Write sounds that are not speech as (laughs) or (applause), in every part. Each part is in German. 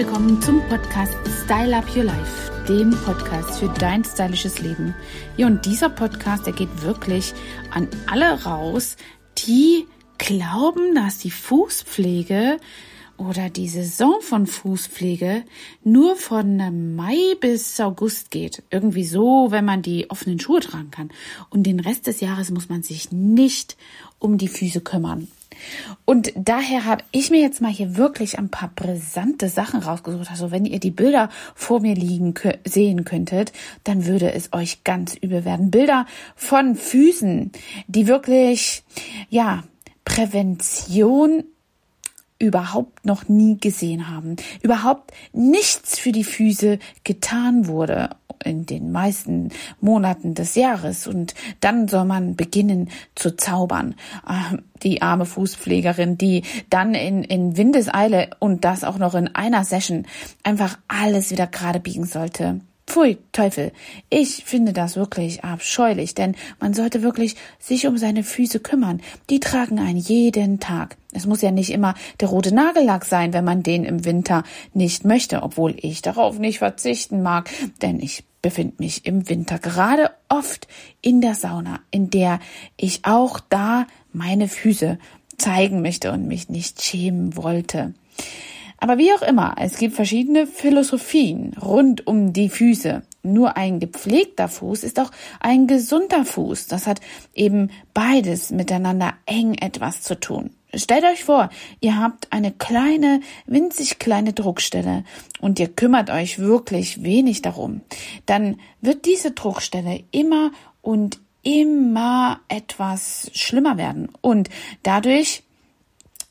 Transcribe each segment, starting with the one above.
willkommen zum Podcast Style Up Your Life, dem Podcast für dein stylisches Leben. Ja, und dieser Podcast, der geht wirklich an alle raus, die glauben, dass die Fußpflege oder die Saison von Fußpflege nur von Mai bis August geht. Irgendwie so, wenn man die offenen Schuhe tragen kann. Und den Rest des Jahres muss man sich nicht um die Füße kümmern. Und daher habe ich mir jetzt mal hier wirklich ein paar brisante Sachen rausgesucht. Also wenn ihr die Bilder vor mir liegen sehen könntet, dann würde es euch ganz übel werden. Bilder von Füßen, die wirklich, ja, Prävention überhaupt noch nie gesehen haben, überhaupt nichts für die Füße getan wurde in den meisten Monaten des Jahres und dann soll man beginnen zu zaubern. Ähm, die arme Fußpflegerin, die dann in, in Windeseile und das auch noch in einer Session einfach alles wieder gerade biegen sollte. Pfui, Teufel. Ich finde das wirklich abscheulich, denn man sollte wirklich sich um seine Füße kümmern. Die tragen einen jeden Tag. Es muss ja nicht immer der rote Nagellack sein, wenn man den im Winter nicht möchte, obwohl ich darauf nicht verzichten mag, denn ich befinde mich im Winter gerade oft in der Sauna, in der ich auch da meine Füße zeigen möchte und mich nicht schämen wollte. Aber wie auch immer, es gibt verschiedene Philosophien rund um die Füße. Nur ein gepflegter Fuß ist auch ein gesunder Fuß. Das hat eben beides miteinander eng etwas zu tun. Stellt euch vor, ihr habt eine kleine, winzig kleine Druckstelle und ihr kümmert euch wirklich wenig darum. Dann wird diese Druckstelle immer und immer etwas schlimmer werden und dadurch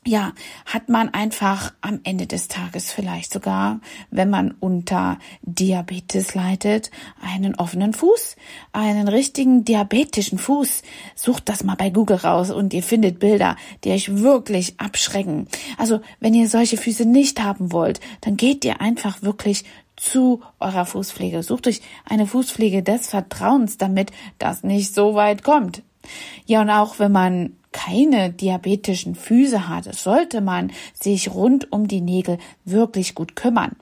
ja, hat man einfach am Ende des Tages vielleicht sogar, wenn man unter Diabetes leidet, einen offenen Fuß, einen richtigen diabetischen Fuß. Sucht das mal bei Google raus und ihr findet Bilder, die euch wirklich abschrecken. Also, wenn ihr solche Füße nicht haben wollt, dann geht ihr einfach wirklich zu eurer Fußpflege. Sucht euch eine Fußpflege des Vertrauens, damit das nicht so weit kommt. Ja, und auch wenn man keine diabetischen Füße hat, sollte man sich rund um die Nägel wirklich gut kümmern.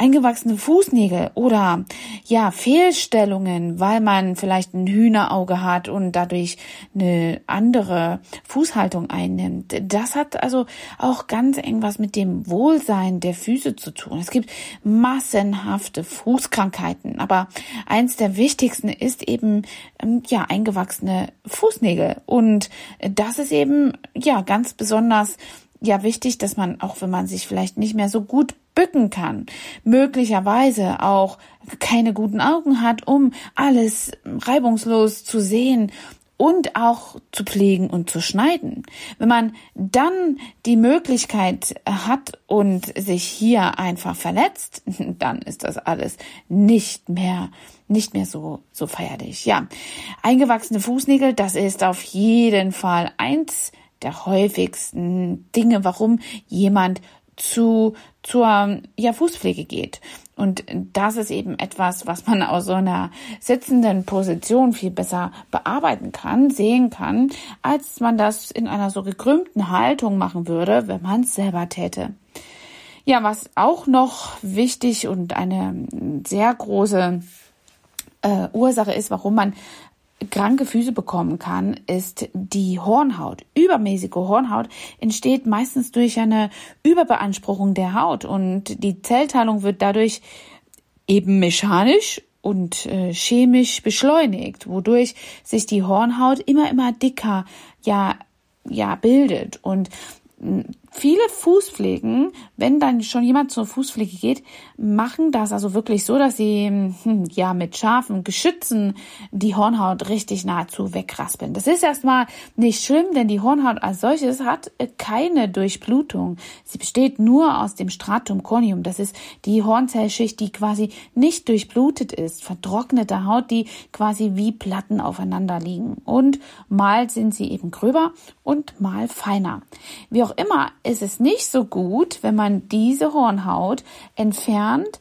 Eingewachsene Fußnägel oder ja, Fehlstellungen, weil man vielleicht ein Hühnerauge hat und dadurch eine andere Fußhaltung einnimmt. Das hat also auch ganz eng was mit dem Wohlsein der Füße zu tun. Es gibt massenhafte Fußkrankheiten, aber eins der wichtigsten ist eben ähm, ja eingewachsene Fußnägel und das ist eben ja ganz besonders ja wichtig, dass man auch wenn man sich vielleicht nicht mehr so gut bücken kann, möglicherweise auch keine guten Augen hat, um alles reibungslos zu sehen und auch zu pflegen und zu schneiden. Wenn man dann die Möglichkeit hat und sich hier einfach verletzt, (laughs) dann ist das alles nicht mehr nicht mehr so so feierlich. Ja, eingewachsene Fußnägel, das ist auf jeden Fall eins der häufigsten Dinge, warum jemand zu zur ja, Fußpflege geht. Und das ist eben etwas, was man aus so einer sitzenden Position viel besser bearbeiten kann, sehen kann, als man das in einer so gekrümmten Haltung machen würde, wenn man es selber täte. Ja, was auch noch wichtig und eine sehr große äh, Ursache ist, warum man kranke Füße bekommen kann, ist die Hornhaut. Übermäßige Hornhaut entsteht meistens durch eine Überbeanspruchung der Haut und die Zellteilung wird dadurch eben mechanisch und äh, chemisch beschleunigt, wodurch sich die Hornhaut immer immer dicker ja ja bildet und viele Fußpflegen, wenn dann schon jemand zur Fußpflege geht, machen das also wirklich so, dass sie hm, ja mit scharfen Geschützen die Hornhaut richtig nahezu wegraspeln. Das ist erstmal nicht schlimm, denn die Hornhaut als solches hat keine Durchblutung. Sie besteht nur aus dem Stratum corneum. Das ist die Hornzellschicht, die quasi nicht durchblutet ist. Vertrocknete Haut, die quasi wie Platten aufeinander liegen. Und mal sind sie eben gröber und mal feiner. Wie auch immer ist es nicht so gut, wenn man diese Hornhaut entfernt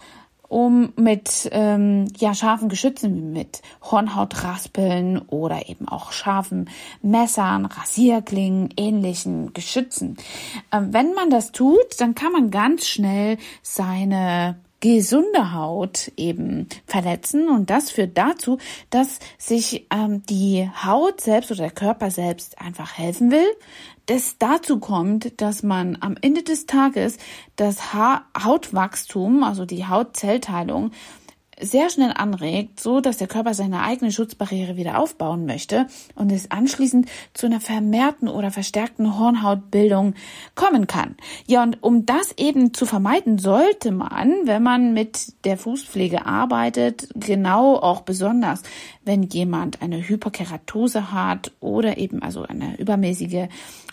um mit ähm, ja, scharfen Geschützen mit Hornhautraspeln oder eben auch scharfen Messern, Rasierklingen, ähnlichen Geschützen. Ähm, wenn man das tut, dann kann man ganz schnell seine gesunde Haut eben verletzen und das führt dazu, dass sich ähm, die Haut selbst oder der Körper selbst einfach helfen will, das dazu kommt, dass man am Ende des Tages das ha Hautwachstum, also die Hautzellteilung, sehr schnell anregt, so dass der Körper seine eigene Schutzbarriere wieder aufbauen möchte und es anschließend zu einer vermehrten oder verstärkten Hornhautbildung kommen kann. Ja, und um das eben zu vermeiden, sollte man, wenn man mit der Fußpflege arbeitet, genau auch besonders, wenn jemand eine Hyperkeratose hat oder eben also eine übermäßige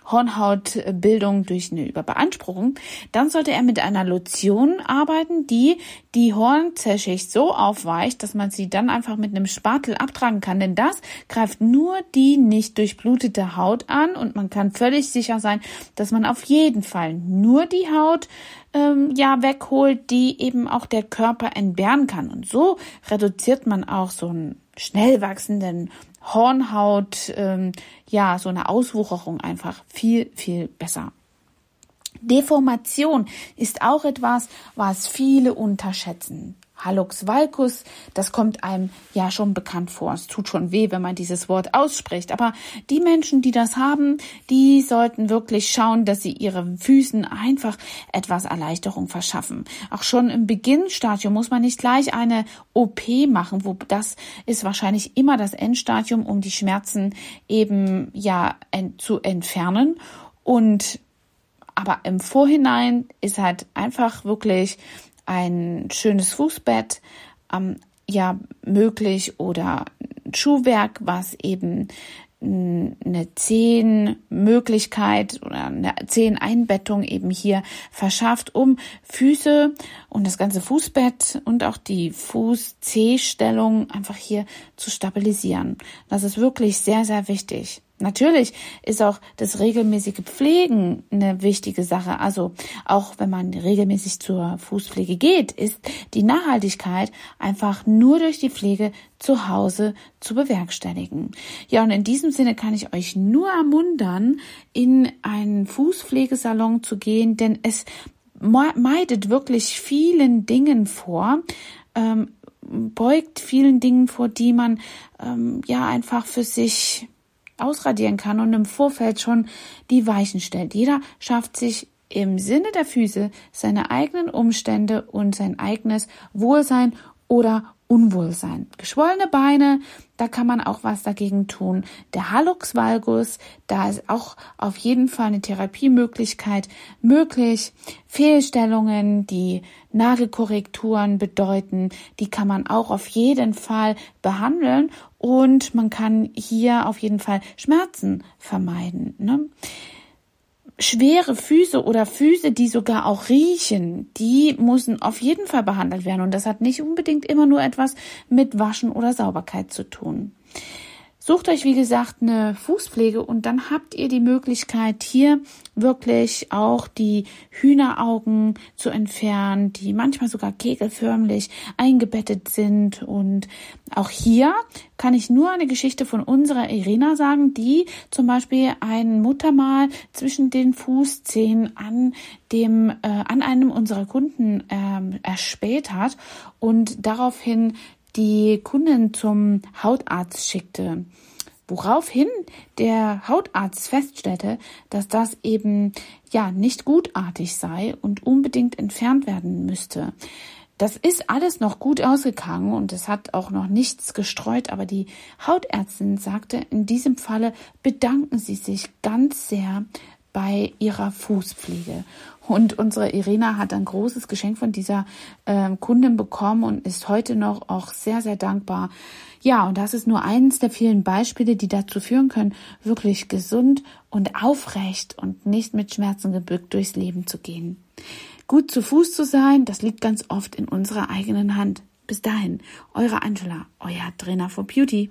Hornhautbildung durch eine Überbeanspruchung, dann sollte er mit einer Lotion arbeiten, die die Hornzellschicht so aufweicht, dass man sie dann einfach mit einem Spatel abtragen kann. Denn das greift nur die nicht durchblutete Haut an und man kann völlig sicher sein, dass man auf jeden Fall nur die Haut ähm, ja wegholt, die eben auch der Körper entbehren kann. Und so reduziert man auch so einen schnell wachsenden Hornhaut, ähm, ja, so eine Auswucherung einfach viel, viel besser. Deformation ist auch etwas, was viele unterschätzen. Hallux valgus, das kommt einem ja schon bekannt vor. Es tut schon weh, wenn man dieses Wort ausspricht. Aber die Menschen, die das haben, die sollten wirklich schauen, dass sie ihren Füßen einfach etwas Erleichterung verschaffen. Auch schon im Beginnstadium muss man nicht gleich eine OP machen, wo das ist wahrscheinlich immer das Endstadium, um die Schmerzen eben ja zu entfernen. Und aber im Vorhinein ist halt einfach wirklich ein schönes Fußbett ähm, ja möglich oder Schuhwerk, was eben eine Zehenmöglichkeit oder eine Zeheneinbettung eben hier verschafft, um Füße und das ganze Fußbett und auch die Fuß-C-Stellung einfach hier zu stabilisieren. Das ist wirklich sehr, sehr wichtig. Natürlich ist auch das regelmäßige Pflegen eine wichtige Sache. Also auch wenn man regelmäßig zur Fußpflege geht, ist die Nachhaltigkeit einfach nur durch die Pflege zu Hause zu bewerkstelligen. Ja, und in diesem Sinne kann ich euch nur ermuntern, in einen Fußpflegesalon zu gehen, denn es meidet wirklich vielen Dingen vor, ähm, beugt vielen Dingen vor, die man ähm, ja einfach für sich ausradieren kann und im Vorfeld schon die Weichen stellt. Jeder schafft sich im Sinne der Füße seine eigenen Umstände und sein eigenes Wohlsein oder Unwohlsein. Geschwollene Beine, da kann man auch was dagegen tun. Der Hallux valgus, da ist auch auf jeden Fall eine Therapiemöglichkeit möglich. Fehlstellungen, die Nagelkorrekturen bedeuten, die kann man auch auf jeden Fall behandeln und man kann hier auf jeden Fall Schmerzen vermeiden. Ne? Schwere Füße oder Füße, die sogar auch riechen, die müssen auf jeden Fall behandelt werden. Und das hat nicht unbedingt immer nur etwas mit Waschen oder Sauberkeit zu tun. Sucht euch, wie gesagt, eine Fußpflege und dann habt ihr die Möglichkeit, hier wirklich auch die Hühneraugen zu entfernen, die manchmal sogar kegelförmlich eingebettet sind. Und auch hier kann ich nur eine Geschichte von unserer Irina sagen, die zum Beispiel ein Muttermal zwischen den Fußzehen an dem, äh, an einem unserer Kunden äh, erspäht hat und daraufhin die Kundin zum Hautarzt schickte. Woraufhin der Hautarzt feststellte, dass das eben ja nicht gutartig sei und unbedingt entfernt werden müsste. Das ist alles noch gut ausgegangen und es hat auch noch nichts gestreut, aber die Hautärztin sagte, in diesem Falle bedanken Sie sich ganz sehr bei ihrer Fußpflege. Und unsere Irina hat ein großes Geschenk von dieser äh, Kundin bekommen und ist heute noch auch sehr, sehr dankbar. Ja, und das ist nur eines der vielen Beispiele, die dazu führen können, wirklich gesund und aufrecht und nicht mit Schmerzen gebückt durchs Leben zu gehen. Gut zu Fuß zu sein, das liegt ganz oft in unserer eigenen Hand. Bis dahin, eure Angela, euer Trainer for Beauty.